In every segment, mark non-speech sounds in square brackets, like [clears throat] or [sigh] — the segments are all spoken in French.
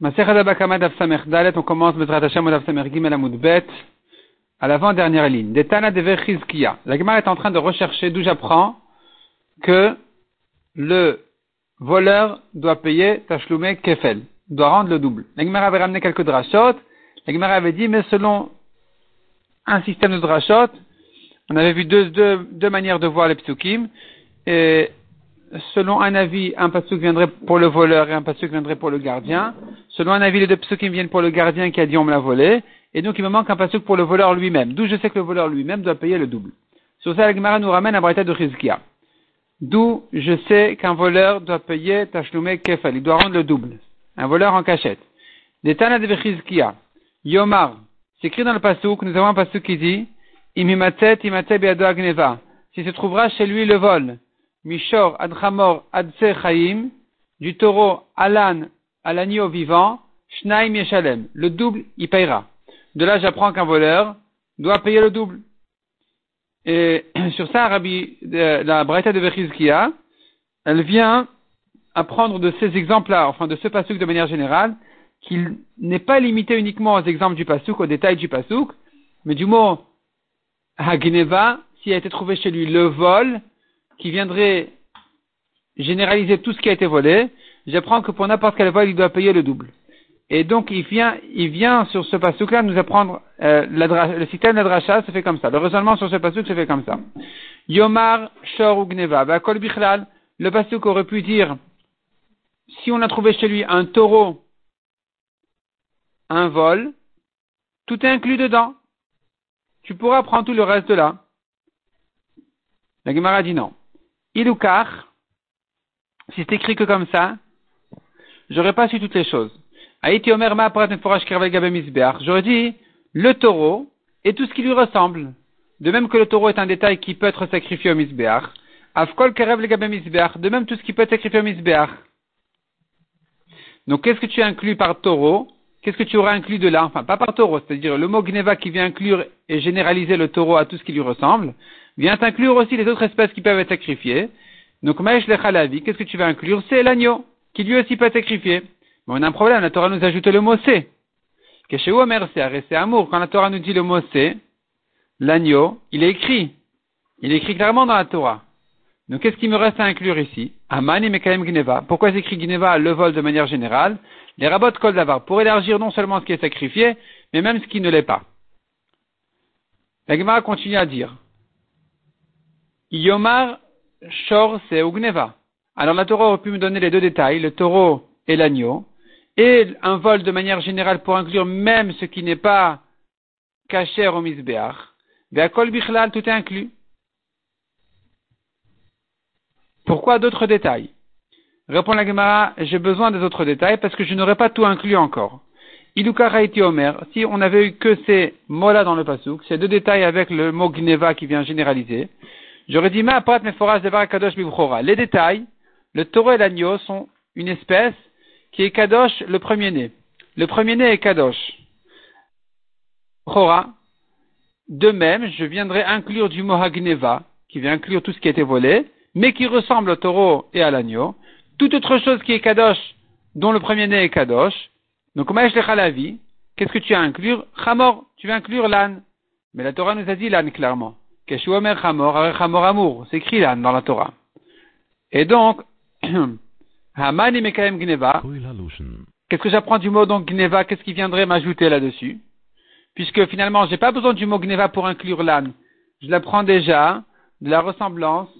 on commence à l'avant-dernière ligne. Detana de. La Gemara est en train de rechercher d'où j'apprends que le voleur doit payer Tashlume Kefel, doit rendre le double. La Gemara avait ramené quelques drachot. La Gemara avait dit, mais selon un système de drachot, on avait vu deux, deux, deux manières de voir les psukim. Et selon un avis, un pasuk viendrait pour le voleur et un pasuk viendrait pour le gardien. Selon un avis, les deux psukim viennent pour le gardien qui a dit on me l'a volé. Et donc il me manque un pasuk pour le voleur lui-même. D'où je sais que le voleur lui-même doit payer le double. Sur ça, la Gemara nous ramène à Braïta de Rizkia. D'où je sais qu'un voleur doit payer Tashlume Kefal. Il doit rendre le double. Un voleur en cachette. Tana de Rizkia. Yomar. C'est écrit dans le pasuk, nous avons un pasuk qui dit, Imimatet imate beado agneva. S'il se trouvera chez lui le vol. Mishor Adramor Adse Chaim, du taureau Alan à l'agneau vivant, Shnaim Yeshalem. Le double, il payera. De là, j'apprends qu'un voleur doit payer le double. Et [clears throat] sur ça, Rabbi, la Braïta de Bechizkia, elle vient apprendre de ces exemples-là, enfin de ce pasuk de manière générale, qu'il n'est pas limité uniquement aux exemples du pasuk, aux détails du pasuk, mais du mot Hagneva, s'il a été trouvé chez lui le vol, qui viendrait généraliser tout ce qui a été volé, j'apprends que pour n'importe quel vol, il doit payer le double. Et donc, il vient, il vient sur ce pasuk-là nous apprendre, euh, le système d'adracha se fait comme ça. Le raisonnement sur ce pasuk se fait comme ça. Yomar, Shor ou Gneva, Bakol Bichlal, le pasuk aurait pu dire, si on a trouvé chez lui un taureau, un vol, tout est inclus dedans. Tu pourras prendre tout le reste de là. La Gemara dit non. Iloukar, si c'est écrit que comme ça, j'aurais pas su toutes les choses. J'aurais dit le taureau et tout ce qui lui ressemble. De même que le taureau est un détail qui peut être sacrifié au misbeach. Afkol kerev De même tout ce qui peut être sacrifié au misbeach. Donc qu'est-ce que tu inclus par taureau? Qu'est-ce que tu auras inclus de là? Enfin, pas par taureau, c'est-à-dire le mot gneva qui vient inclure et généraliser le taureau à tout ce qui lui ressemble vient inclure aussi les autres espèces qui peuvent être sacrifiées. Donc, Maïch Lechalavi, qu'est-ce que tu vas inclure? C'est l'agneau, qui lui aussi peut être sacrifié. Mais on a un problème, la Torah nous ajoute le mot C. chez Omer, c'est amour. Quand la Torah nous dit le mot C, l'agneau, il est écrit. Il est écrit clairement dans la Torah. Donc, qu'est-ce qui me reste à inclure ici? Amani Mekaim Gneva. Pourquoi écrit Gneva le vol de manière générale? Les rabots Kol Davar, pour élargir non seulement ce qui est sacrifié, mais même ce qui ne l'est pas. La Gemara continue à dire Yomar Shor Ugneva. Alors la Torah aurait pu me donner les deux détails, le taureau et l'agneau, et un vol de manière générale pour inclure même ce qui n'est pas caché au misbeach. Be'akol bichlal, tout est inclus. Pourquoi d'autres détails? Répond la Gemara, j'ai besoin des autres détails parce que je n'aurais pas tout inclus encore. Ilukaraiti Omer, si on avait eu que ces mots-là dans le pasuk, ces deux détails avec le mot gneva qui vient généraliser, J'aurais dit, ma mes forages de kadosh Les détails, le taureau et l'agneau sont une espèce qui est kadosh le premier-né. Le premier-né est kadosh. Chora. De même, je viendrai inclure du mohagneva, qui vient inclure tout ce qui a été volé, mais qui ressemble au taureau et à l'agneau. Toute autre chose qui est kadosh, dont le premier-né est kadosh. Donc, la vie. Qu'est-ce que tu as inclure? Chamor, tu vas inclure l'âne. Mais la Torah nous a dit l'âne clairement. C'est écrit là dans la Torah. Et donc, [clears throat] Qu'est-ce que j'apprends du mot donc Gneva Qu'est-ce qui viendrait m'ajouter là-dessus? Puisque finalement, j'ai pas besoin du mot Gneva pour inclure l'âne. Je l'apprends déjà de la ressemblance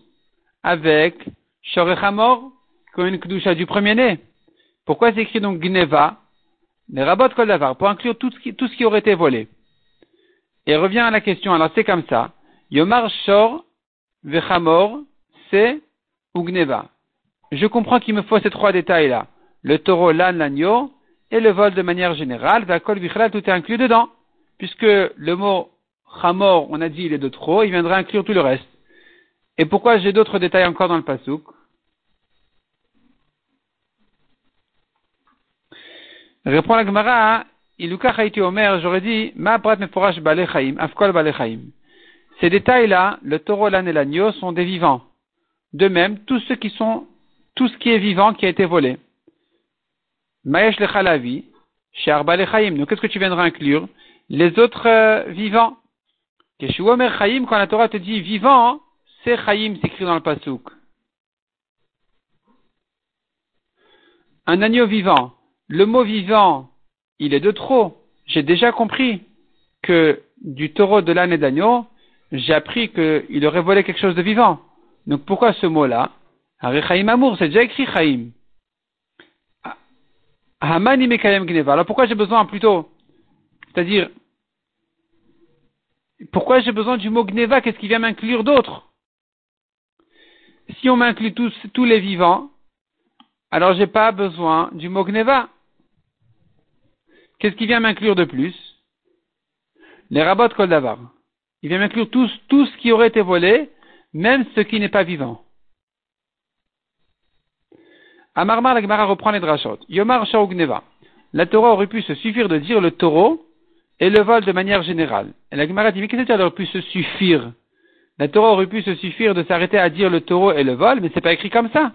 avec Shorechamor, comme une kdusha du premier-né. Pourquoi c'est écrit donc Gneva? Les rabots Kol pour inclure tout ce, qui, tout ce qui aurait été volé. Et revient à la question, alors c'est comme ça. Yomar Shor Vechamor, c'est Ugneva. Je comprends qu'il me faut ces trois détails-là. Le taureau, l'âne, l'agneau, et le vol de manière générale, Vakol Vichlal, tout est inclus dedans. Puisque le mot Chamor, on a dit il est de trop, il viendra inclure tout le reste. Et pourquoi j'ai d'autres détails encore dans le Pasouk? Répond la Gemara, Iluka Omer, j'aurais dit, Ma prat meforash balechaim, afkol balechaim. Ces détails-là, le taureau, l'âne et l'agneau, sont des vivants. De même, tout ce qui est vivant qui a été volé. Mayesh lechalavi, chez Arba lechaim. Donc, qu'est-ce que tu viendras inclure? Les autres euh, vivants. Keshuomer quand la Torah te dit vivant, c'est chayim, c'est écrit dans le pasouk. Un agneau vivant. Le mot vivant, il est de trop. J'ai déjà compris que du taureau, de l'âne et d'agneau, j'ai appris qu'il aurait volé quelque chose de vivant. Donc pourquoi ce mot-là? Amour, c'est déjà écrit Chaim. Gneva. Alors pourquoi j'ai besoin plutôt C'est-à-dire, pourquoi j'ai besoin du mot Gneva? Qu'est-ce qui vient m'inclure d'autre? Si on m'inclut tous, tous les vivants, alors j'ai pas besoin du mot Gneva. Qu'est-ce qui vient m'inclure de plus? Les rabots Koldavar. Il vient m'inclure tout, ce qui aurait été volé, même ce qui n'est pas vivant. Amarmar, la Gemara reprend les drachot. Yomar Gneva. La Torah aurait pu se suffire de dire le taureau et le vol de manière générale. Et la Gemara dit, mais qu'est-ce que ça aurait pu se suffire? La Torah aurait pu se suffire de s'arrêter à dire le taureau et le vol, mais c'est pas écrit comme ça.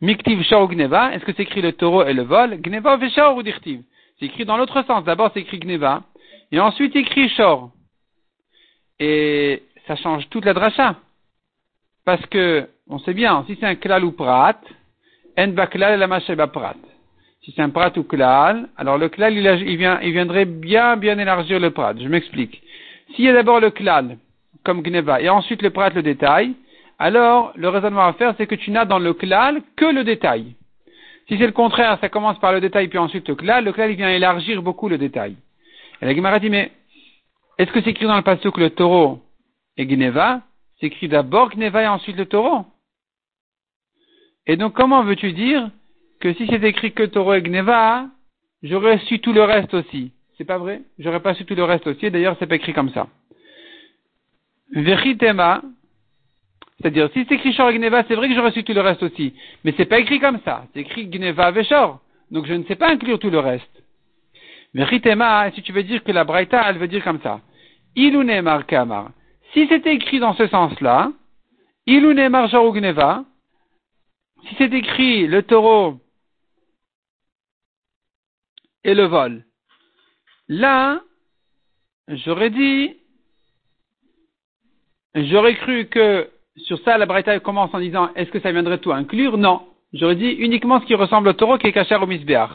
Miktiv Shao Gneva, est-ce que c'est écrit le taureau et le vol? Gneva ou C'est écrit dans l'autre sens. D'abord c'est écrit Gneva, et ensuite écrit Shor. Et ça change toute la dracha. Parce que, on sait bien, si c'est un klal ou prat, en baklal la prat. Si c'est un prat ou klal, alors le klal, il viendrait bien, bien élargir le prat. Je m'explique. S'il y a d'abord le klal, comme gneva, et ensuite le prat, le détail, alors le raisonnement à faire, c'est que tu n'as dans le klal que le détail. Si c'est le contraire, ça commence par le détail puis ensuite le klal, le klal il vient élargir beaucoup le détail. Et la Gemara dit, mais est-ce que c'est écrit dans le passage que le taureau est gneva? C'est écrit d'abord gneva et ensuite le taureau? Et donc comment veux-tu dire que si c'est écrit que taureau et gneva, j'aurais su tout le reste aussi? C'est pas vrai? J'aurais pas su tout le reste aussi, d'ailleurs c'est pas écrit comme ça. Veritema, c'est-à-dire, si c'est écrit Shor Gneva, c'est vrai que j'aurais su tout le reste aussi. Mais c'est pas écrit comme ça. C'est écrit Gneva Veshor. Donc je ne sais pas inclure tout le reste. Mais Ritema, si tu veux dire que la Braïta, elle veut dire comme ça. Ilune Mar Kamar. Si c'était écrit dans ce sens-là, Ilune Mar Gneva, si c'est écrit le taureau et le vol, là, j'aurais dit, j'aurais cru que sur ça, la Braïta commence en disant est-ce que ça viendrait tout inclure? Non. J'aurais dit uniquement ce qui ressemble au taureau qui est caché au misbeach.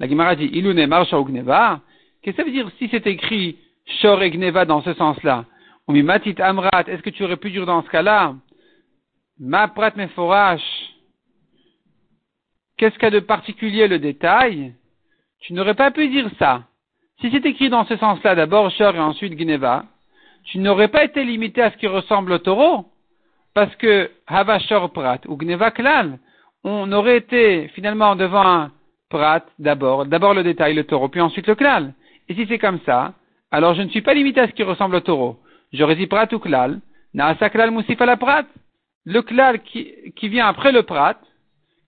La Gemara dit Ilune marcha ou gneva. Qu'est-ce que ça veut dire si c'est écrit shor et gneva dans ce sens-là? Ou matit amrat, est-ce que tu aurais pu dire dans ce cas-là Ma prat meforash. Qu'est-ce qu'il y a de particulier le détail? Tu n'aurais pas pu dire ça. Si c'est écrit dans ce sens-là, d'abord shor et ensuite gneva, tu n'aurais pas été limité à ce qui ressemble au taureau parce que Havashor Prat ou Gneva Klal, on aurait été finalement devant un Prat d'abord, d'abord le détail, le taureau, puis ensuite le Klal. Et si c'est comme ça, alors je ne suis pas limité à ce qui ressemble au taureau. J'aurais dit Prat ou Klal, Naasa Klal Moussif à la Prat. Le Klal qui, qui vient après le Prat,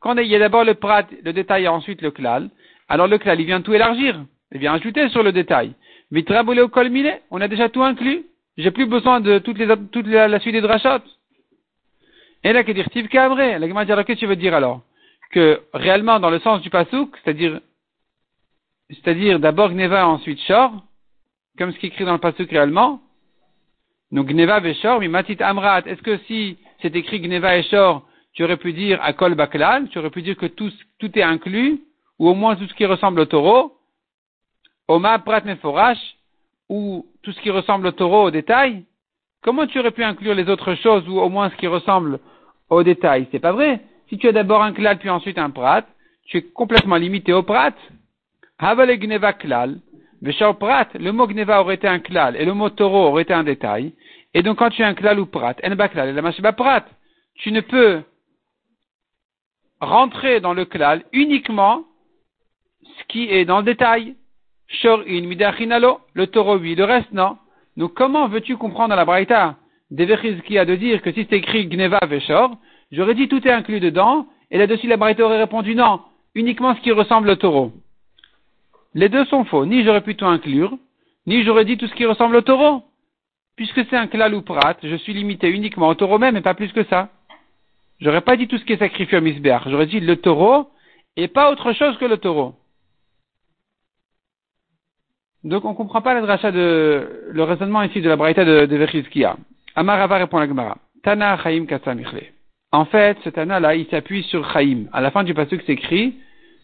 quand il y a d'abord le Prat, le détail et ensuite le Klal, alors le Klal il vient tout élargir, il vient ajouter sur le détail. Mitraboulé au Kolmile, on a déjà tout inclus. J'ai plus besoin de toutes les, toute la, suite des drachot. Et là, que dire dit qu'est-ce que tu veux dire alors? Que réellement, dans le sens du pasouk, c'est-à-dire, c'est-à-dire d'abord Gneva, ensuite Shor, comme ce qui est écrit dans le pasouk réellement. Donc Gneva et Shor, mais Matit Amrat, est-ce que si c'est écrit Gneva et Shor, tu aurais pu dire Akol Baklal, tu aurais pu dire que tout, tout est inclus, ou au moins tout ce qui ressemble au taureau, Oma Prat Meforash, ou tout ce qui ressemble au taureau au détail, comment tu aurais pu inclure les autres choses, ou au moins ce qui ressemble au détail? C'est pas vrai. Si tu as d'abord un klal puis ensuite un prat, tu es complètement limité au prat. Havale gneva klal. prat, le mot gneva aurait été un klal et le mot taureau aurait été un détail. Et donc quand tu as un klal ou prat, en klal et la prat, tu ne peux rentrer dans le klal uniquement ce qui est dans le détail. Shor in midachinalo, le taureau oui, le reste non. Donc comment veux-tu comprendre la braïta? Qui a de dire que si c'est écrit Gneva Veshor, j'aurais dit tout est inclus dedans, et là-dessus la Braïta aurait répondu non, uniquement ce qui ressemble au taureau. Les deux sont faux, ni j'aurais pu tout inclure, ni j'aurais dit tout ce qui ressemble au taureau. Puisque c'est un klal ou prat, je suis limité uniquement au taureau même et pas plus que ça. J'aurais pas dit tout ce qui est sacrifié au misbeach, j'aurais dit le taureau et pas autre chose que le taureau. Donc on ne comprend pas rachat de, le raisonnement ici de la braïta de, de Vechizkia. Amarava répond à la Gemara. Tana Chaim Katsamichle. En fait, ce Tana là, il s'appuie sur Chaim. À la fin du passage c'est écrit,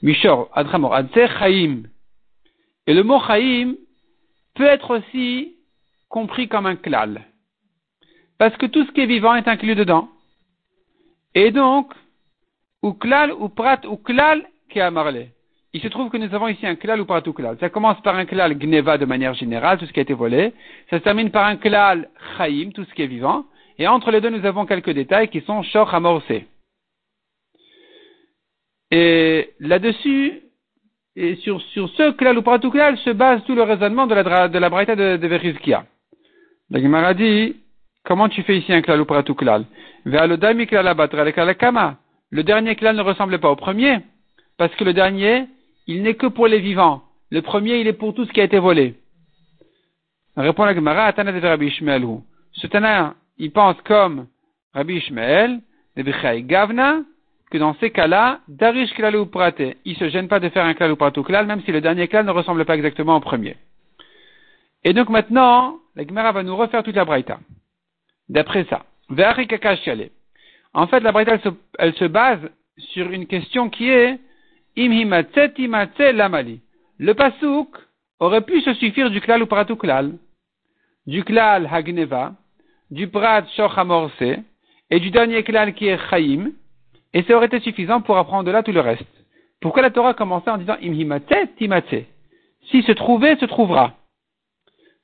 Mishor, Adramor, Adse Chaim. Et le mot Chaim peut être aussi compris comme un klal. Parce que tout ce qui est vivant est inclus dedans. Et donc, ou klal, ou prat, ou klal, qui a marlé. Il se trouve que nous avons ici un klal ou prat ou klal. Ça commence par un klal gneva de manière générale, tout ce qui a été volé. Ça se termine par un klal chaim, tout ce qui est vivant. Et entre les deux, nous avons quelques détails qui sont shor amorcé. Et là-dessus, et sur, ce klal ou prat ou klal se base tout le raisonnement de la, de braïta de, de Verizkia. La Gemara dit, comment tu fais ici un klal ou? Le dernier klal ne ressemble pas au premier, parce que le dernier, il n'est que pour les vivants. Le premier, il est pour tout ce qui a été volé. Répond la Gemara, Tana de Rabbi. Ce Tana, il pense comme Rabbi Ishmael, Gavna, que dans ces cas-là, Darish Klalu Prate, il se gêne pas de faire un Klalu Pratou Klal, même si le dernier Klal ne ressemble pas exactement au premier. Et donc maintenant, la Gemara va nous refaire toute la Braïta. D'après ça. En fait, la Braïta, elle se, base sur une question qui est lamali. Le pasouk aurait pu se suffire du klal ou pratou klal, du klal hagneva, du prat shoch et du dernier klal qui est chaim, et ça aurait été suffisant pour apprendre de là tout le reste. Pourquoi la Torah commençait en disant imhimatse timatse Si se trouvait, se trouvera.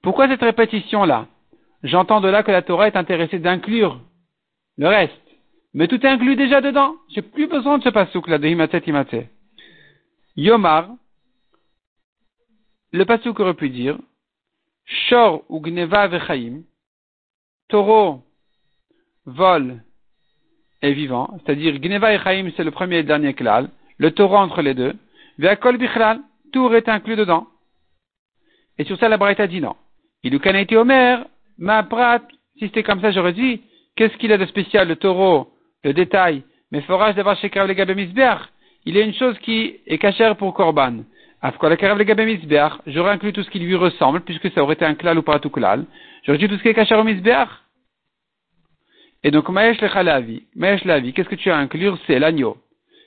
Pourquoi cette répétition-là? J'entends de là que la Torah est intéressée d'inclure le reste. Mais tout est inclus déjà dedans. J'ai plus besoin de ce pasouk là de Himatse Timatse. Yomar, le pasouk aurait pu dire Shor ou Gneva vechaim, taureau, vol et vivant, c'est-à-dire Gneva et Chaim c'est le premier et dernier klal, le taureau entre les deux, Veakol bichlal, tout est inclus dedans. Et sur ça la Braïta dit non. Il a été Omer, ma prat, si c'était comme ça, j'aurais dit, qu'est-ce qu'il a de spécial, le taureau, le détail, mais forage d'avoir chez Karev le il est une chose qui est cachère pour Korban. J'aurais inclus tout ce qui lui ressemble, puisque ça aurait été un klal ou pas tout klal. J'aurais dit tout ce qui est cachère au. Et donc, Maesh le Maesh la qu'est-ce que tu as à inclure? C'est l'agneau.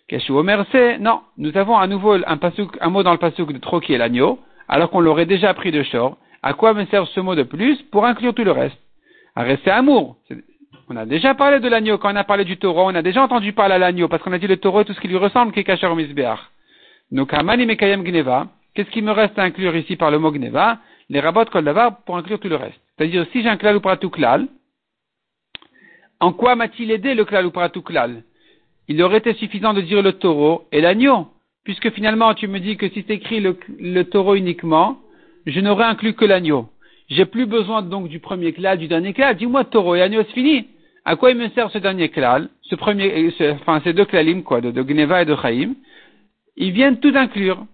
Keshu Omer? C'est, non, nous avons à nouveau un, un mot dans le pasuk de trop qui est l'agneau, alors qu'on l'aurait déjà pris de short. À quoi me sert ce mot de plus? Pour inclure tout le reste À rester amour. On a déjà parlé de l'agneau quand on a parlé du taureau, on a déjà entendu parler à l'agneau parce qu'on a dit le taureau et tout ce qui lui ressemble qui est caché au. Donc Amani Mekayem Gneva, qu'est-ce qui me reste à inclure ici par le mot Gneva? Les rabots kol pour inclure tout le reste. C'est-à-dire si j'ai un klal ou en quoi m'a-t-il aidé le klal ou klal? Il aurait été suffisant de dire le taureau et l'agneau, puisque finalement tu me dis que si tu écris le taureau uniquement, je n'aurais inclus que l'agneau. J'ai plus besoin donc du premier klal, du dernier klal. Dis-moi taureau et agneau, c'est fini. À quoi il me sert ce dernier klal, ce premier, enfin ces deux klalim quoi, de, Gneva et de Chaim? Ils viennent tout inclure.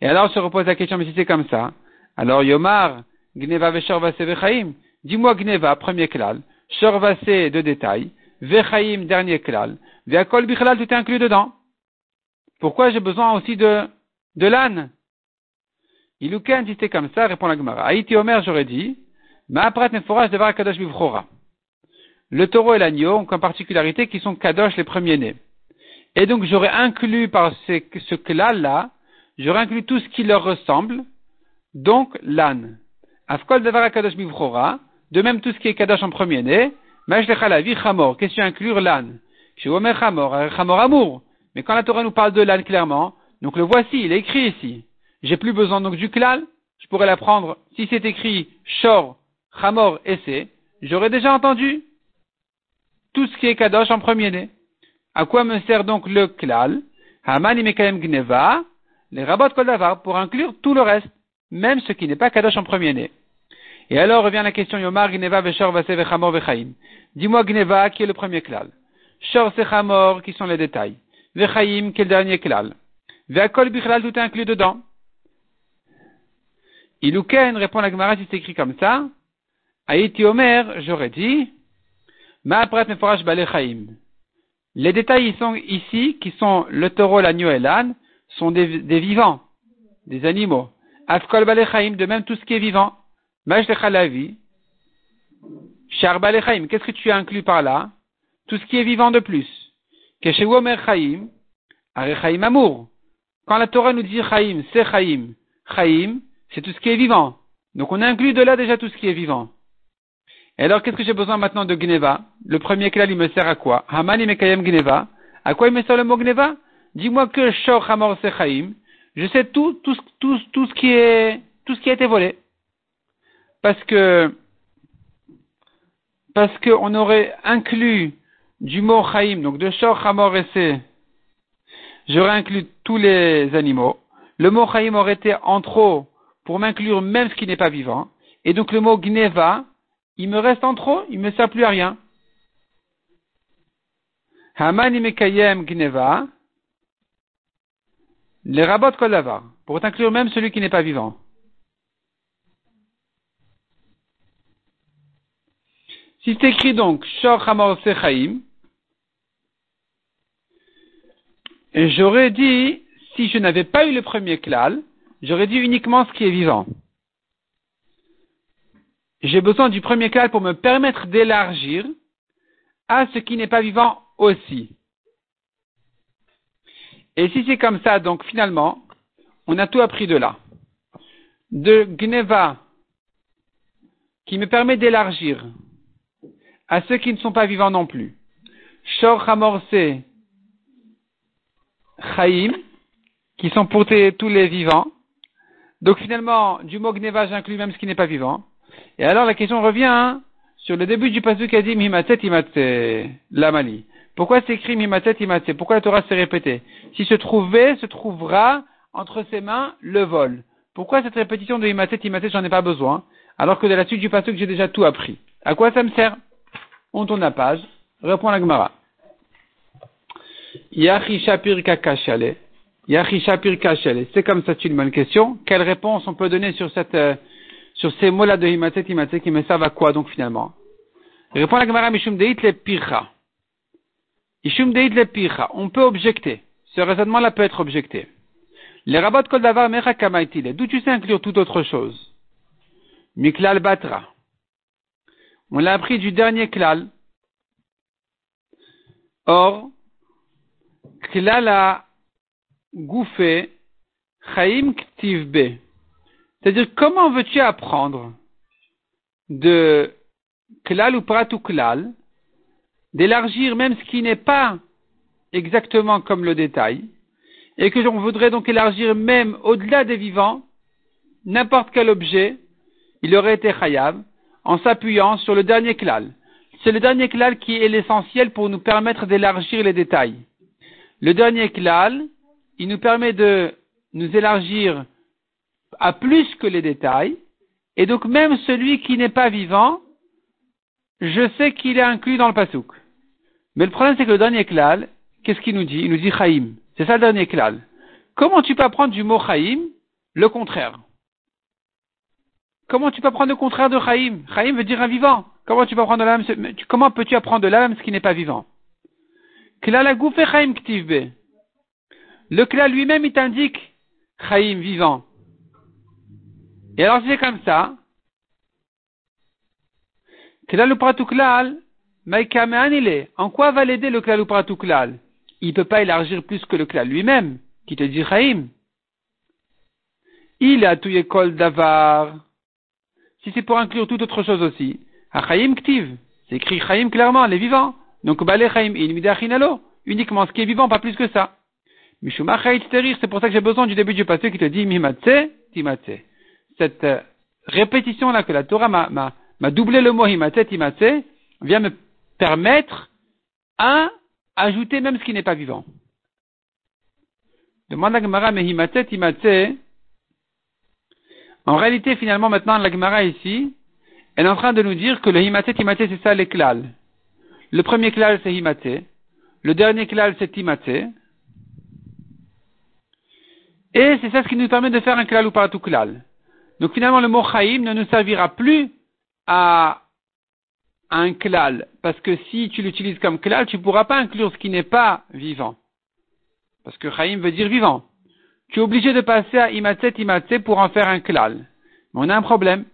Et alors se repose la question, mais si c'est comme ça, alors Yomar, Gneva Veshorvase Vechaim, dis-moi Gneva, premier klal, Shorvase de détail, Vechaim, dernier klal, Veakol Bichlal, tout est inclus dedans. Pourquoi j'ai besoin aussi de, de l'âne? Ilouken, si c'était comme ça, répond la Gemara. Haïti Omer, j'aurais dit, Ma'aprat neforaj devar kadosh bivchora. Le taureau et l'agneau ont comme particularité qu'ils sont kadosh les premiers-nés. Et donc j'aurais inclus par ce, ce là j'aurais inclus tout ce qui leur ressemble, donc l'âne. Afkol devar kadosh bivchora, de même tout ce qui est kadosh en premier-né, Ma'ashlecha la vie chamor, question inclure l'âne? Chez Omer chamor, chamor amour. Mais quand la Torah nous parle de l'âne clairement, donc le voici, il est écrit ici. J'ai plus besoin donc du klal. Je pourrais l'apprendre si c'est écrit shor, chamor, essai. J'aurais déjà entendu tout ce qui est kadosh en premier né. À quoi me sert donc le klal? Haman imekayem gneva, les rabot koldavar, pour inclure tout le reste, même ce qui n'est pas kadosh en premier né. Et alors revient la question Yomar gneva veshor vase vechamor vechaim. Dis-moi gneva qui est le premier klal? Shor sechamor qui sont les détails. Vechaim qui est le dernier klal? Veakol bichlal tout est inclus dedans. Ilouken répond la Gemara si c'est écrit comme ça. Aïti Omer, j'aurais dit, Ma'aprat meforash balechaim. Les détails sont ici, qui sont le taureau, l'agneau et l'âne, sont des, vivants, des animaux. Afkol Balechaim, de même tout ce qui est vivant. Majtechalavi. Char Balechaim, qu'est-ce que tu as inclus par là? Tout ce qui est vivant de plus. Keshewomer Chaim, Arechaim Amour. Quand la Torah nous dit Chaim, c'est Chaim. Chaim, c'est tout ce qui est vivant. Donc on inclut de là déjà tout ce qui est vivant. Et alors, qu'est-ce que j'ai besoin maintenant de Gneva? Le premier clal, il me sert à quoi? Haman Mekayem Gneva. À quoi il me sert le mot Gneva? Dis-moi que Shor Hamor Sechaim, je sais tout, tout, tout, tout, ce qui est, tout ce qui a été volé. Parce que, parce qu'on aurait inclus du mot Chaim, donc de Shor Hamor Se, j'aurais inclus tous les animaux. Le mot Chaim aurait été en trop pour m'inclure même ce qui n'est pas vivant. Et donc le mot Gneva, il me reste en trop, il me sert plus à rien. Haman Mekayem Gneva, les rabots kolavar, pour inclure même celui qui n'est pas vivant. Si c'est écrit donc Shor Sechaim, j'aurais dit, si je n'avais pas eu le premier klal, j'aurais dit uniquement ce qui est vivant j'ai besoin du premier clal pour me permettre d'élargir à ce qui n'est pas vivant aussi. Et si c'est comme ça, donc finalement, on a tout appris de là. De Gneva, qui me permet d'élargir à ceux qui ne sont pas vivants non plus. Shor Hamorse Chaim, qui sont pour tous les vivants. Donc finalement, du mot Gneva, j'inclus même ce qui n'est pas vivant. Et alors la question revient hein, sur le début du passage qui a dit Mimatet Imatse, Lamali. Pourquoi c'est écrit Mimatet Imatse Pourquoi la Torah s'est répétée? Si se trouvait, se trouvera entre ses mains le vol. Pourquoi cette répétition de Imatet Imatse, j'en ai pas besoin, alors que de la suite du passage j'ai déjà tout appris À quoi ça me sert? On tourne la page, reprend la Gemara. Yachi Shapir Kakashale. Yachi Shapir Kashale. C'est comme ça, c'est une bonne question. Quelle réponse on peut donner sur cette euh, sur ces mots-là de Himatet, Himatet, qui me servent à quoi donc finalement? Répond la Gemara Mishum Deit le Pircha. Mishum Deit le Pircha. On peut objecter. Ce raisonnement-là peut être objecté. Les rabbats Kol Davar Mecha Kamaitile. D'où tu sais inclure toute autre chose? Miklal Batra. On l'a appris du dernier klal. Or, klal a gouffé Chaim Ktivbe. C'est-à-dire, comment veux-tu apprendre de klal ou prat ou klal, d'élargir même ce qui n'est pas exactement comme le détail, et que l'on voudrait donc élargir même au-delà des vivants, n'importe quel objet, il aurait été chayav, en s'appuyant sur le dernier klal. C'est le dernier klal qui est l'essentiel pour nous permettre d'élargir les détails. Le dernier klal, il nous permet de nous élargir à plus que les détails, et donc même celui qui n'est pas vivant, je sais qu'il est inclus dans le pasouk. Mais le problème c'est que le dernier klal, qu'est-ce qu'il nous dit? Il nous dit chaim. C'est ça le dernier klal. Comment tu peux apprendre du mot chaim le contraire? Comment tu peux apprendre le contraire de chaim? Chaim veut dire un vivant. Comment tu peux apprendre de l'âme Comment peux-tu apprendre de l'âme ce qui n'est pas vivant? Ktivbe. Le klal lui-même il t'indique chaim vivant. Et alors c'est comme ça, en quoi va l'aider le klal klal? Il ne peut pas élargir plus que le klal lui-même, qui te dit chaim. Il a tout école d'avar. Si c'est pour inclure toute autre chose aussi, chaim ktiv, c'est écrit chaim clairement, les vivants. Donc bale chaim in uniquement ce qui est vivant, pas plus que ça. Mishuma c'est pour ça que j'ai besoin du début du passé qui te dit mimatse, timatse cette euh, répétition-là que la Torah m'a doublé le mot himatse, himatse, vient me permettre à ajouter même ce qui n'est pas vivant. Demande la Gemara, mais himatse, himatse, en réalité, finalement, maintenant, la Gemara ici, elle est en train de nous dire que le himatse, himatse, c'est ça les klal. Le premier klal, c'est himatse. Le dernier klal, c'est himatse. Et c'est ça ce qui nous permet de faire un klal ou pas tout klal. Donc finalement, le mot chaim ne nous servira plus à un klal, parce que si tu l'utilises comme klal, tu ne pourras pas inclure ce qui n'est pas vivant. Parce que chaim veut dire vivant. tu es obligé de passer à imatse imatse pour en faire un klal. Mais on a un problème.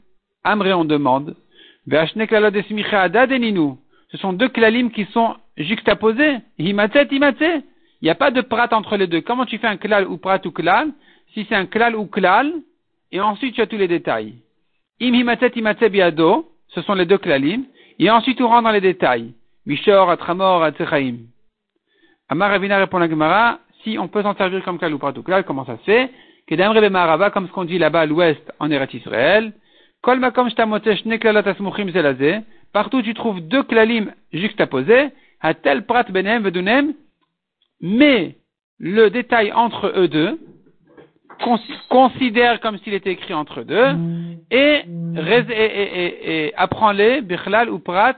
Amré, on demande. Ce sont deux klalim qui sont juxtaposés. Imatse imatse. Il n'y a pas de prat entre les deux. Comment tu fais un klal ou prat ou klal? Si c'est un klal ou klal, et ensuite tu as tous les détails. Im himatse imatse biado, ce sont les deux klalim, et ensuite on rentre dans les détails. Mishor, Atramor, Atsechaim. Amar Ravina répond à Gemara, si on peut s'en servir comme klal ou prat ou klal, comment ça se fait? Kedam Rebe Marava, comme ce qu'on dit là-bas à l'ouest, en Eretz Israël. Kol makom zelazé. Partout tu trouves deux klalim juxtaposés, tel prat benem vedunem, mais le détail entre eux deux, considère comme s'il était écrit entre deux, et, et, apprends-les, bichlal ou prat,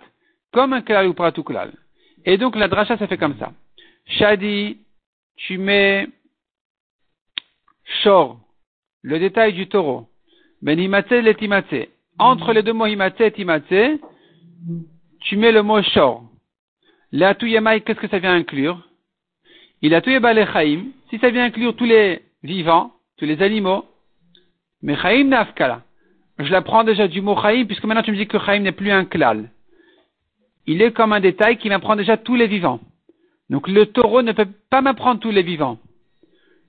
comme un klal ou prat ou klal. Et donc la dracha, ça fait comme ça. Shadi, tu mets shor, le détail du taureau. Ben imatse le Entre les deux mots imatse et timatse, tu mets le mot shor. Le qu'est-ce que ça vient inclure? Il a tué Chaim, si ça vient inclure tous les vivants, tous les animaux, mais Chaim nafkala. Je l'apprends déjà du mot Chaim, puisque maintenant tu me dis que Chaim n'est plus un klal. Il est comme un détail qui m'apprend déjà tous les vivants. Donc le taureau ne peut pas m'apprendre tous les vivants.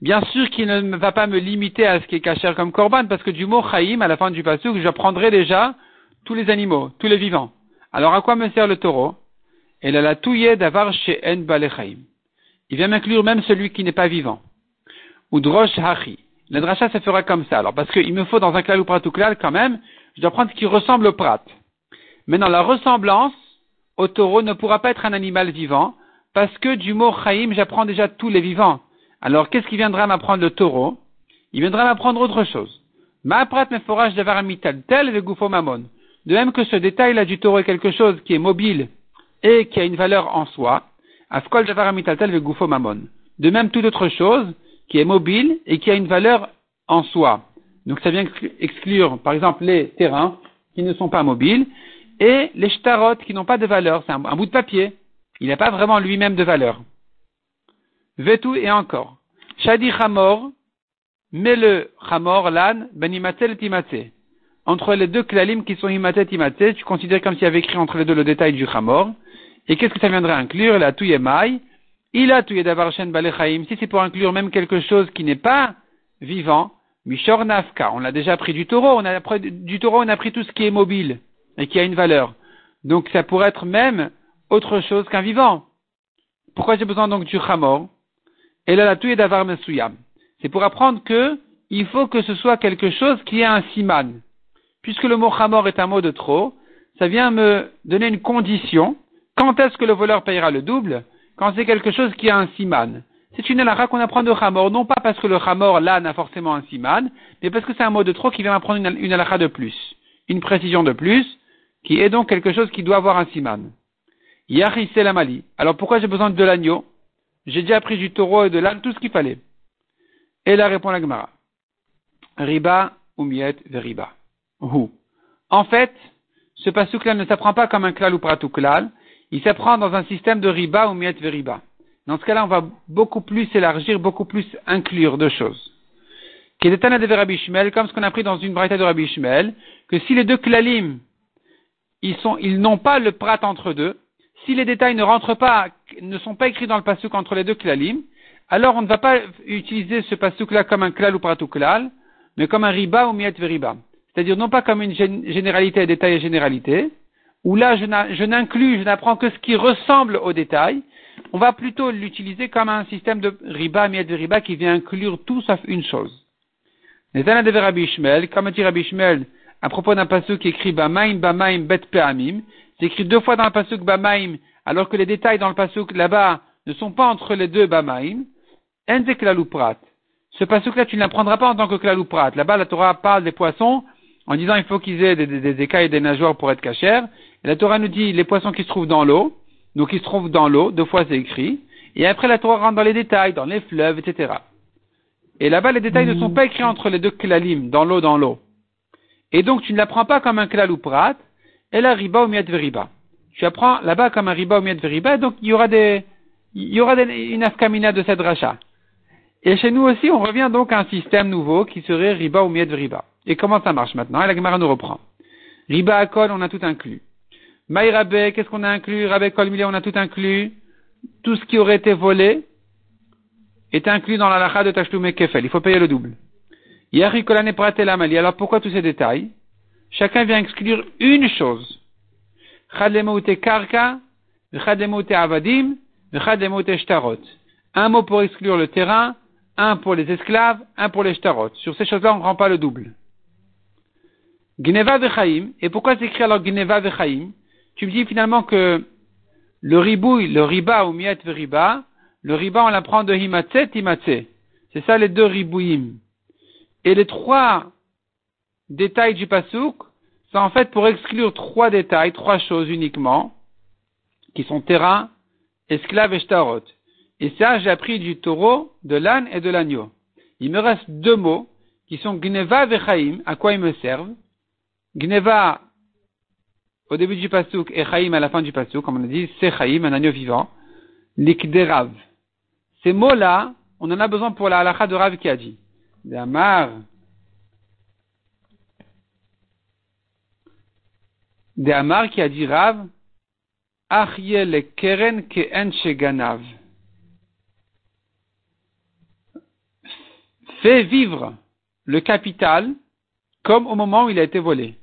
Bien sûr qu'il ne va pas me limiter à ce qui est caché comme korban, parce que du mot Chaim, à la fin du passage, j'apprendrai déjà tous les animaux, tous les vivants. Alors à quoi me sert le taureau? Et la touye d'avar chez En. Il vient m'inclure même celui qui n'est pas vivant. Ou drosh hachi. Le dracha se fera comme ça. Alors, parce qu'il me faut dans un klal ou prat ou klal, quand même, je dois prendre ce qui ressemble au prat. Maintenant, la ressemblance au taureau ne pourra pas être un animal vivant, parce que du mot chaim, j'apprends déjà tous les vivants. Alors, qu'est-ce qui viendra m'apprendre le taureau? Il viendra m'apprendre autre chose. Ma prat me forage de tel le goufo mamon. De même que ce détail-là du taureau est quelque chose qui est mobile et qui a une valeur en soi, de même toute autre chose qui est mobile et qui a une valeur en soi. Donc ça vient exclure, par exemple, les terrains qui ne sont pas mobiles et les shtarot qui n'ont pas de valeur. C'est un, bout de papier. Il n'a pas vraiment lui-même de valeur. Vetu et encore. Shadi chamor, mais le chamor, l'âne, ben et Entre les deux klalim qui sont imatet et tu considères comme s'il y avait écrit entre les deux le détail du chamor. Et qu'est-ce que ça viendrait inclure? La touye Il a touye d'avarchen balechaim. Si c'est pour inclure même quelque chose qui n'est pas vivant, mishor nafka. On l'a déjà pris du taureau. On a du taureau, on a pris tout ce qui est mobile et qui a une valeur. Donc ça pourrait être même autre chose qu'un vivant. Pourquoi j'ai besoin donc du chamor? Et là, la touye d'avar mesuyam. C'est pour apprendre que il faut que ce soit quelque chose qui ait un siman. Puisque le mot chamor est un mot de trop, ça vient me donner une condition quand est-ce que le voleur payera le double? Quand c'est quelque chose qui a un siman. C'est une halakha qu'on apprend de Hamor, non pas parce que le Hamor là n'a forcément un siman, mais parce que c'est un mot de trop qui vient apprendre une, une de plus, une précision de plus, qui est donc quelque chose qui doit avoir un siman. Yahi la mali. Alors pourquoi j'ai besoin de l'agneau? J'ai déjà pris du taureau et de l'âne, tout ce qu'il fallait. Et là répond la Gemara. Riba umiet veriba. En fait, ce pasouk-là ne s'apprend pas comme un klal ou klal, il s'apprend dans un système de riba ou miet veriba. Dans ce cas-là, on va beaucoup plus élargir, beaucoup plus inclure de choses. Kedetana de Rabbi comme ce qu'on a pris dans une braïta de Rabbi que si les deux klalim, ils n'ont pas le prat entre deux, si les détails ne rentrent pas, ne sont pas écrits dans le pasuk entre les deux klalim, alors on ne va pas utiliser ce pasuk-là comme un klal ou prat ou klal, mais comme un riba ou miet veriba. C'est-à-dire non pas comme une généralité, détail et généralité, où là je n'inclus, je n'apprends que ce qui ressemble au détail, on va plutôt l'utiliser comme un système de riba, miet de riba, qui vient inclure tout sauf une chose. Les de Rabbi Ishmael, comme dit Rabbi Ishmael, à propos d'un passage qui écrit Bamaim, Bamaim, Bet Pe'amim, c'est écrit deux fois dans le passage Bamaim, alors que les détails dans le passage là-bas ne sont pas entre les deux Bamaim, Enze Klalouprat. Ce passage-là, tu ne l'apprendras pas en tant que Klalouprat. Là-bas, la Torah parle des poissons, en disant il faut qu'ils aient des, des, écailles et des nageoires pour être cachers. Et la Torah nous dit les poissons qui se trouvent dans l'eau, donc ils se trouvent dans l'eau, deux fois c'est écrit. Et après la Torah rentre dans les détails, dans les fleuves, etc. Et là-bas les détails ne sont pas écrits entre les deux klalim, dans l'eau, dans l'eau. Et donc tu ne l'apprends pas comme un klal ou prat, et la riba ou miet veriba. Tu apprends là-bas comme un riba ou miet veriba, donc il y aura des, il une afkamina de cette rachat. Et chez nous aussi, on revient donc à un système nouveau qui serait riba ou miet riba. Et comment ça marche maintenant? Et la Gemara nous reprend. Riba akol, on a tout inclus. Maï rabé, qu'est-ce qu'on a inclus? Kol on a tout inclus. Tout ce qui aurait été volé est inclus dans la lacha de Tashlume Kefel. Il faut payer le double. Yari kolane mali. Alors pourquoi tous ces détails? Chacun vient exclure une chose. karka, avadim, shtarot. Un mot pour exclure le terrain, un pour les esclaves, un pour les shtarot. Sur ces choses-là, on ne rend pas le double. Gneva vechaim. Et pourquoi s'écrit alors Gneva vechaim Tu me dis finalement que le ribouille, le riba ou miet riba, le riba on l'apprend de himatse, timatse. C'est ça les deux ribouim. Et les trois détails du pasouk sont en fait pour exclure trois détails, trois choses uniquement, qui sont terrain, esclave et shtarot. Et ça, j'ai appris du taureau, de l'âne et de l'agneau. Il me reste deux mots qui sont gneva vechaim, à quoi ils me servent. Gneva au début du pasouk et chaim à la fin du pasouk, comme on a dit, c'est chaim, un agneau vivant. Likderav. Ces mots-là, on en a besoin pour la halakha de Rav qui a dit. Damar. Amar qui a dit Rav, le keren ke sheganav. Fait vivre le capital comme au moment où il a été volé.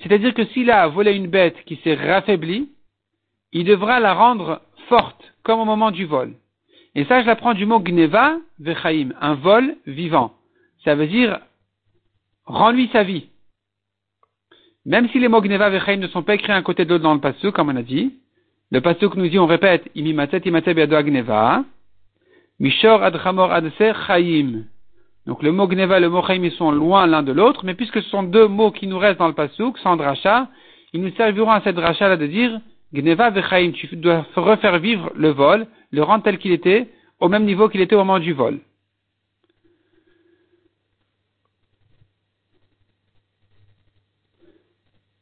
C'est-à-dire que s'il a volé une bête qui s'est raffaiblie, il devra la rendre forte comme au moment du vol. Et ça, je l'apprends du mot gneva vechaim, un vol vivant. Ça veut dire, rends-lui sa vie. Même si les mots gneva vechaim ne sont pas écrits un côté de l'autre dans le passage, comme on a dit, le que nous dit, on répète, imimatet imatet gneva, mishor adchamor adse chaim. Donc le mot gneva et le mot chaim, sont loin l'un de l'autre, mais puisque ce sont deux mots qui nous restent dans le pasouk, sans dracha, ils nous serviront à cette dracha là de dire, gneva vechaim, tu dois refaire vivre le vol, le rendre tel qu'il était, au même niveau qu'il était au moment du vol.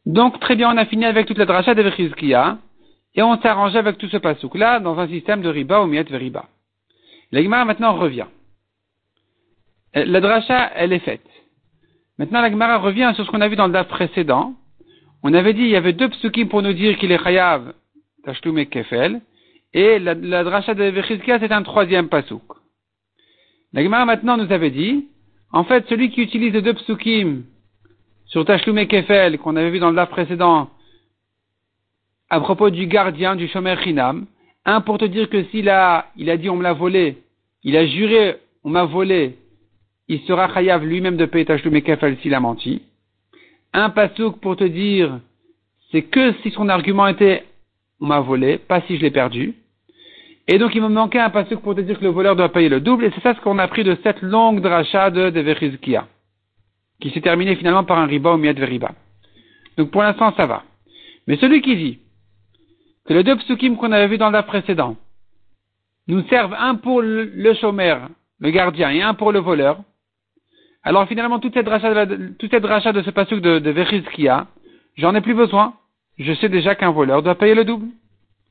Donc, très bien, on a fini avec toute la dracha de Vechizkiya, et on s'est arrangé avec tout ce pasouk-là dans un système de riba ou miet veriba. La maintenant revient. Euh, la dracha, elle est faite. Maintenant, la Gemara revient sur ce qu'on a vu dans le DAF précédent. On avait dit, il y avait deux psukim pour nous dire qu'il est chayav, tashloum et kefel, et la, la dracha de Vechizkiya, c'est un troisième pasouk. La Gemara maintenant nous avait dit, en fait, celui qui utilise les deux psukim sur Tashloum et Kefel, qu'on avait vu dans le DAF précédent, à propos du gardien du Shomer Chinam, un pour te dire que s'il a, a dit on me l'a volé, il a juré on m'a volé, il sera chayav lui-même de payer Tashloum et Kefel s'il a menti. Un pasouk pour te dire, c'est que si son argument était on m'a volé, pas si je l'ai perdu. Et donc il me manquait un pasouk pour te dire que le voleur doit payer le double, et c'est ça ce qu'on a pris de cette longue dracha de, de qui s'est terminée finalement par un riba ou miad veriba. Donc pour l'instant ça va. Mais celui qui dit que les deux psukim qu'on avait vu dans le précédent nous servent un pour le chômeur, le gardien, et un pour le voleur, alors finalement toute cette dracha de, toute cette dracha de ce pasuk de, j'en ai plus besoin. Je sais déjà qu'un voleur doit payer le double.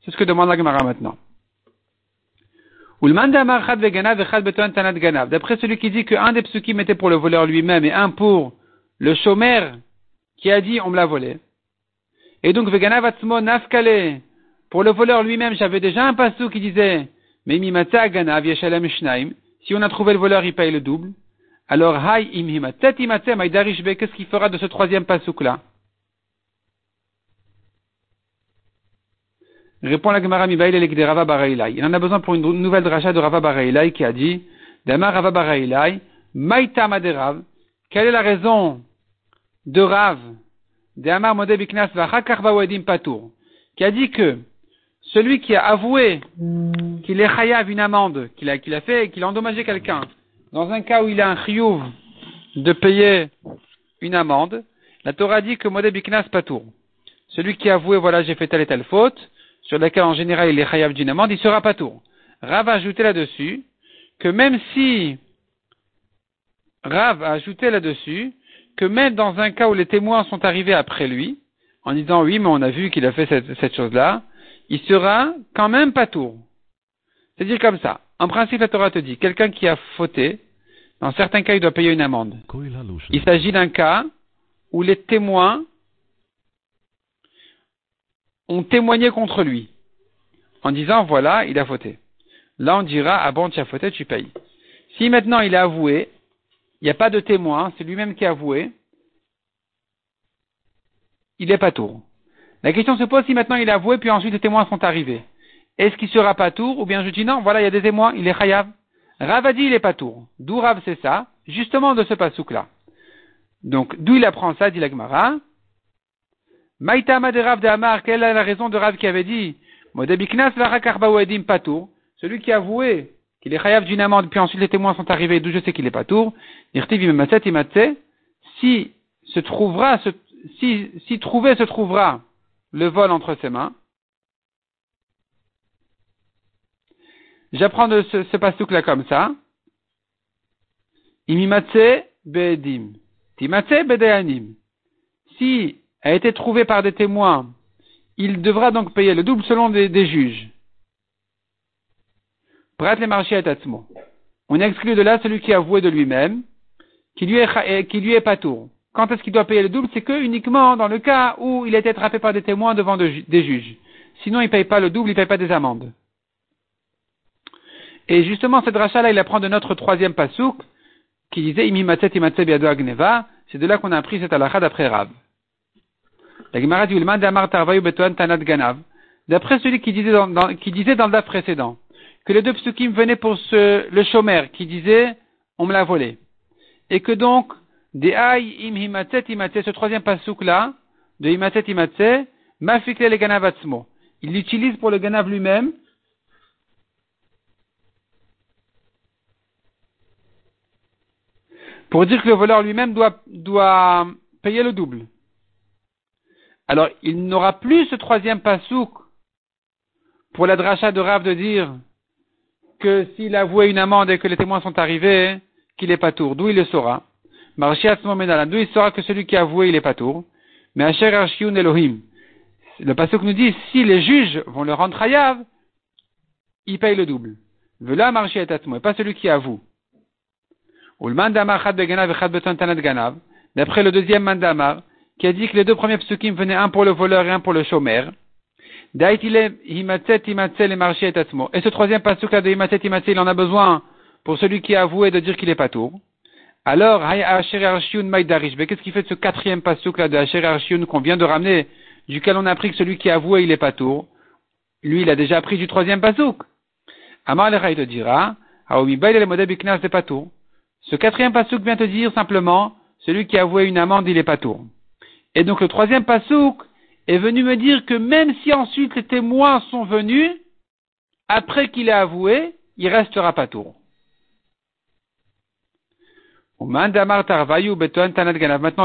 C'est ce que demande la Gemara maintenant. D'après celui qui dit qu'un des psukim était pour le voleur lui-même et un pour le chômeur qui a dit on me l'a volé. Et donc veganav nafkale. Pour le voleur lui-même, j'avais déjà un passou qui disait Si on a trouvé le voleur, il paye le double. Alors hay qu'est-ce qu'il fera de ce troisième passouk là? Répond la Gemara Mibaïl de Rava Barailai. Il en a besoin pour une nouvelle dracha de Rava Barailai qui a dit, Dama Rava Barailai, Maïta Maderav, quelle est la raison de Rav, de Amar Modé Biknas Wadim Patour, qui a dit que celui qui a avoué qu'il est chayav une amende, qu'il a, qu'il a fait, qu'il a endommagé quelqu'un, dans un cas où il a un chiyuv de payer une amende, la Torah dit que Modé Biknas Patour. Celui qui a avoué, voilà, j'ai fait telle et telle faute, sur laquelle en général il est chayav d'une amende, il sera pas tour. Rav a ajouté là-dessus que même si Rav a ajouté là-dessus que même dans un cas où les témoins sont arrivés après lui, en disant oui, mais on a vu qu'il a fait cette, chose-là, il sera quand même pas tour. C'est-à-dire comme ça. En principe, la Torah te dit, quelqu'un qui a fauté, dans certains cas, il doit payer une amende. Il s'agit d'un cas où les témoins ont témoigné contre lui, en disant, voilà, il a fauté. Là, on dira, ah bon, tu as fauté, tu payes. Si maintenant il a avoué, il n'y a pas de témoin, c'est lui-même qui a avoué, il n'est pas tour. La question se pose si maintenant il a avoué, puis ensuite les témoins sont arrivés. Est-ce qu'il sera pas tour Ou bien je dis non, voilà, il y a des témoins, il est chayav. Rav a dit il est pas tour. D'où Rav c'est ça Justement de ce pasouk-là. Donc, d'où il apprend ça, dit la Gemara Maïtama de Rav de Amar, quelle est la raison de Rav qui avait dit Modebiknas edim patour Celui qui a avoué qu'il est chayav d'une amende, puis ensuite les témoins sont arrivés, d'où je sais qu'il est pas tour. Si se trouvera, si, si trouvé se trouvera le vol entre ses mains, J'apprends de ce, ce pasouk là comme ça. Imimatse be'edim. Timatse be'deanim. Si a été trouvé par des témoins, il devra donc payer le double selon des, juges. Prat le marché atzmo. On exclut de là celui qui a avoué de lui-même, qui lui est, qui lui est pas. Quand est-ce qu'il doit payer le double? C'est que uniquement dans le cas où il a été attrapé par des témoins devant des juges. Sinon, il ne paye pas le double, il ne paye pas des amendes. Et justement, cette rachat-là, il apprend de notre troisième pasouk, qui disait imatse biado agneva. C'est de là qu'on a appris cette halakha d'après Rav. La Gemara dit damar tarvayu betoan tanat ganav. D'après celui qui disait dans, qui disait dans le précédent, que les deux psukim venaient pour ce, le chômeur, qui disait, on me l'a volé. Et que donc, des im himatset imatse, ce troisième pasouk-là, de imatset imatse, mafikle le ganav atzmo. Il l'utilise pour le ganav lui-même, pour dire que le voleur lui-même doit, doit payer le double. Alors, il n'aura plus ce troisième pasouk pour la dracha de Rav de dire que s'il avouait une amende et que les témoins sont arrivés, qu'il est pas tour. D'où il le saura. Marchi D'où il saura que celui qui a avoué, il est pas tour. Mais Asher Elohim. Le pasouk nous dit, si les juges vont le rendre hayav, il paye le double. Vela Marchi et pas celui qui avoue. D'après le deuxième mandamar, qui a dit que les deux premiers psukim venaient un pour le voleur et un pour le chômeur. Et ce troisième pasuk de Himatzet Himatzet, il en a besoin pour celui qui a avoué de dire qu'il est pas tour. Alors, qu'est-ce qu'il fait de ce quatrième pasuk là de Asher qu'on vient de ramener, duquel on a appris que celui qui a avoué il est pas tour. Lui, il a déjà appris du troisième pasuk. Amar le te dira, Aomi Bail le modèle de pas tour. Ce quatrième pasouk vient te dire simplement, celui qui a avoué une amende, il n'est pas tour. Et donc le troisième pasouk est venu me dire que même si ensuite les témoins sont venus, après qu'il ait avoué, il restera pas tour. Maintenant,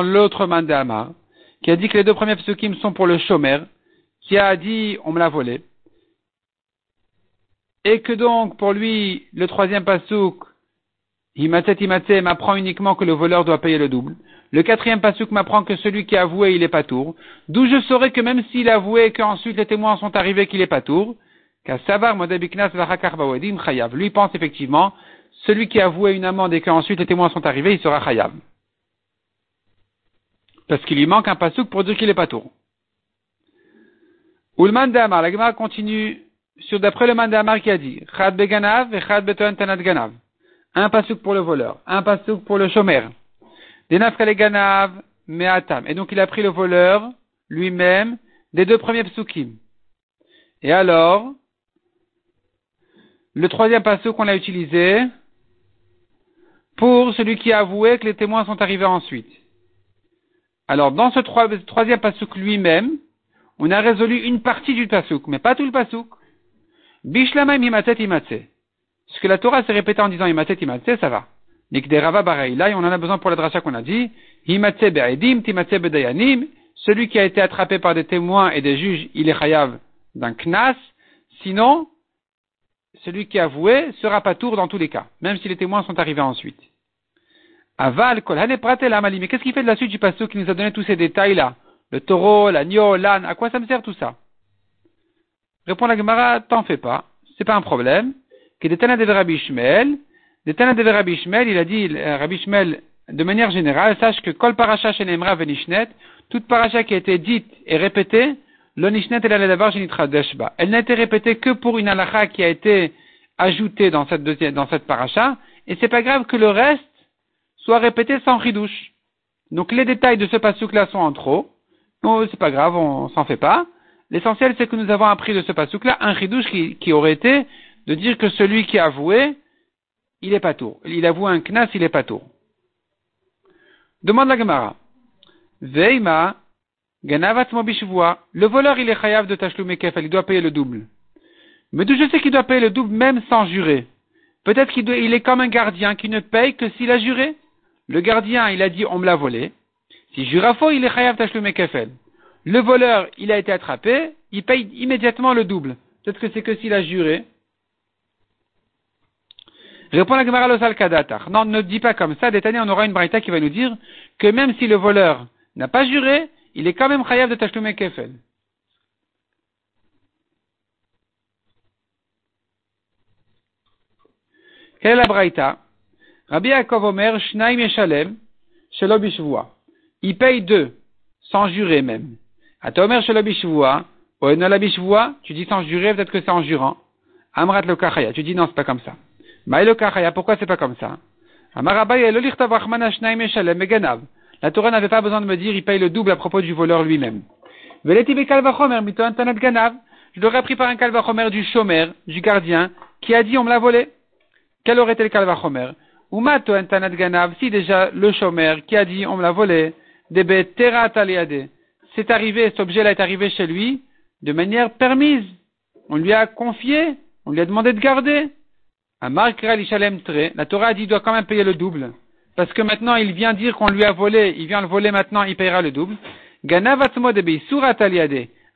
l'autre mandamar, qui a dit que les deux premiers psukim sont pour le chômeur, qui a dit on me l'a volé, et que donc pour lui, le troisième pasouk Himatset Himatset m'apprend uniquement que le voleur doit payer le double. Le quatrième pasuk m'apprend que celui qui a avoué, il est pas tour. D'où je saurais que même s'il a avoué et qu'ensuite les témoins sont arrivés qu'il est pas tour, lui pense effectivement, celui qui a avoué une amende et qu'ensuite les témoins sont arrivés, il sera chayav. Parce qu'il lui manque un pasuk pour dire qu'il est pas tour. Ulman Damar, la continue sur d'après le Mandamar qui a dit, Chad beganav et Chad beton tanat ganav. Un pasouk pour le voleur, un pasouk pour le me'atam. Et donc il a pris le voleur lui-même des deux premiers psukim. Et alors, le troisième pasouk qu'on a utilisé pour celui qui a avoué que les témoins sont arrivés ensuite. Alors, dans ce troisième pasouk lui-même, on a résolu une partie du pasouk, mais pas tout le pasouk. Bishlamaim imatet imatse. Ce que la Torah s'est répétée en disant Imatse Timatse, ça va. Nikderava Bareil. Là, on en a besoin pour la dracha qu'on a dit. Imatse Be'edim, Timatse Be'dayanim. Celui qui a été attrapé par des témoins et des juges, il est chayav d'un knas. Sinon, celui qui a avoué sera pas tour dans tous les cas, même si les témoins sont arrivés ensuite. Aval, kolhane pratel amali. Mais qu'est-ce qu'il fait de la suite du pasteur qui nous a donné tous ces détails-là? Le taureau, l'agneau, l'âne, à quoi ça me sert tout ça? Répond la Gemara, t'en fais pas, c'est pas un problème. Que des Tana de Rabbi Ishmael, des de Rabbi Ishmael, il a dit, euh, Rabbi Ishmael, de manière générale, sache que Kol Paracha Shenemra Venishnet, toute paracha qui a été dite et répétée, l'onishnet et la deshba. Elle n'a été répétée que pour une halakha qui a été ajoutée dans cette deuxième, dans cette paracha, et c'est pas grave que le reste soit répété sans ridouche. Donc les détails de ce pasuk-là sont en trop. Non, c'est pas grave, on s'en fait pas. L'essentiel, c'est que nous avons appris de ce pasuk-là un ridouche qui, qui, aurait été de dire que celui qui a avoué, il est pas tour. Il avoue un knas, il est pas tour. Demande la Gemara. Veima, le voleur il est chayav de tachloumé kefel, il doit payer le double. Mais d'où je sais qu'il doit payer le double même sans jurer? Peut-être qu'il il est comme un gardien qui ne paye que s'il a juré. Le gardien, il a dit on me l'a volé. Si jure faux, il est chayav tachloumé kefel. Le voleur, il a été attrapé, il paye immédiatement le double. Peut-être que c'est que s'il a juré. Répond la Gemara. Non, ne dis pas comme ça. Détaillé, on aura une braïta qui va nous dire que même si le voleur n'a pas juré, il est quand même chayav de tachlume kefel. Quelle est la braïta? Rabbi Yaakov Omer, Shnaim Yeshalem, Shelo Bishvua. Il paye deux, sans jurer même. Ata Omer Shelo Bishvua, Oenol Bishvua, tu dis sans jurer, peut-être que c'est en jurant. Amrat lo kachaya, tu dis non, c'est pas comme ça. Pourquoi c'est pas comme ça? La Torah n'avait pas besoin de me dire, il paye le double à propos du voleur lui-même. Je l'aurais appris par un kalvachomer du chômer, du gardien, qui a dit, on me l'a volé. Quel aurait été le kalvachomer? Umato ganav, si déjà le chômer qui a dit, on me l'a volé, c'est arrivé, cet objet-là est arrivé chez lui de manière permise. On lui a confié, on lui a demandé de garder. La Torah a dit, il doit quand même payer le double. Parce que maintenant il vient dire qu'on lui a volé, il vient le voler maintenant, il payera le double.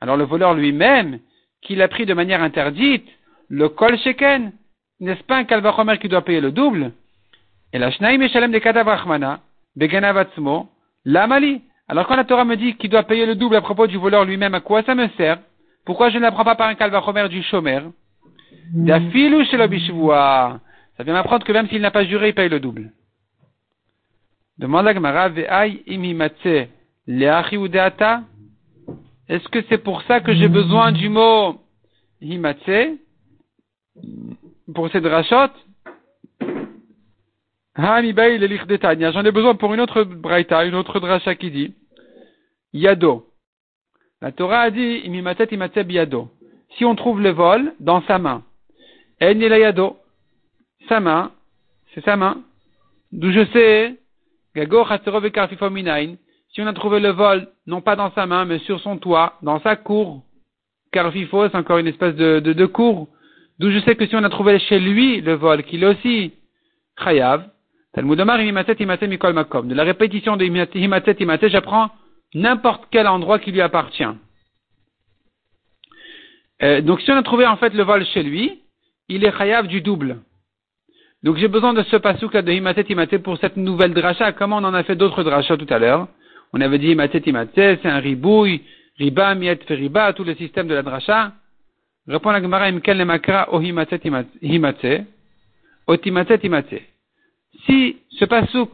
Alors le voleur lui-même, qui l'a pris de manière interdite, le kol sheken, n'est-ce pas un kalvachomer qui doit payer le double? Et la shnaim eshalem de kadavrachmana, beganavatzmo, l'amali. Alors quand la Torah me dit qu'il doit payer le double à propos du voleur lui-même, à quoi ça me sert? Pourquoi je ne l'apprends pas par un kalvachomer du shomer Dafilu Ça vient m'apprendre que même s'il n'a pas juré, il paye le double. Demande la Gemara, Est-ce que c'est pour ça que j'ai besoin du mot himatse pour cette rachot? J'en ai besoin pour une autre braïta, une autre dracha qui dit Yado. La Torah a dit biado. Si on trouve le vol dans sa main, En yado. Sa main, c'est sa main. D'où je sais si on a trouvé le vol, non pas dans sa main, mais sur son toit, dans sa cour, Karfifo, c'est encore une espèce de, de, de cour, d'où je sais que si on a trouvé chez lui le vol, qu'il est aussi chayav, de la répétition de himatet imatet, j'apprends n'importe quel endroit qui lui appartient. Euh, donc si on a trouvé en fait le vol chez lui, il est chayav du double. Donc j'ai besoin de ce pasouk de Himatet Himatet pour cette nouvelle dracha, comment on en a fait d'autres drachas tout à l'heure. On avait dit Himatet Himatet, c'est un ribouille, riba, miet, feriba, tout le système de la dracha. Répond la Gemara, imkel makra o Himatet Himatet, o Timatet Himatet. Si ce pasouk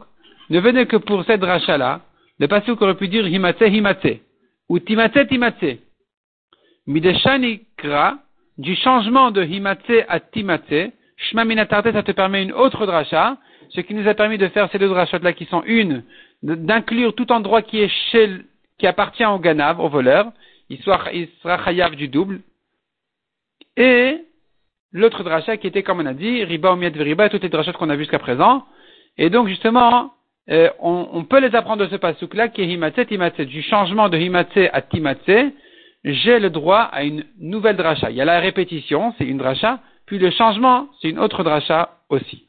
ne venait que pour cette dracha-là, le pasouk aurait pu dire Himatet Himatet, ou Timatet Himatet. Mideshani kra, du changement de Himatet à Timatet, Shma Minatarte, ça te permet une autre dracha, ce qui nous a permis de faire ces deux drachot-là qui sont une, d'inclure tout endroit qui est chez, qui appartient au ganav, au voleur, il, sera chayav du double, et l'autre dracha qui était, comme on a dit, riba ou miet riba, toutes les drachot qu'on a jusqu'à présent, et donc justement, euh, on, on, peut les apprendre de ce pasuk-là, qui est himatse, timatse, du changement de himatse à timatse, j'ai le droit à une nouvelle dracha. Il y a la répétition, c'est une dracha, puis le changement, c'est une autre dracha aussi.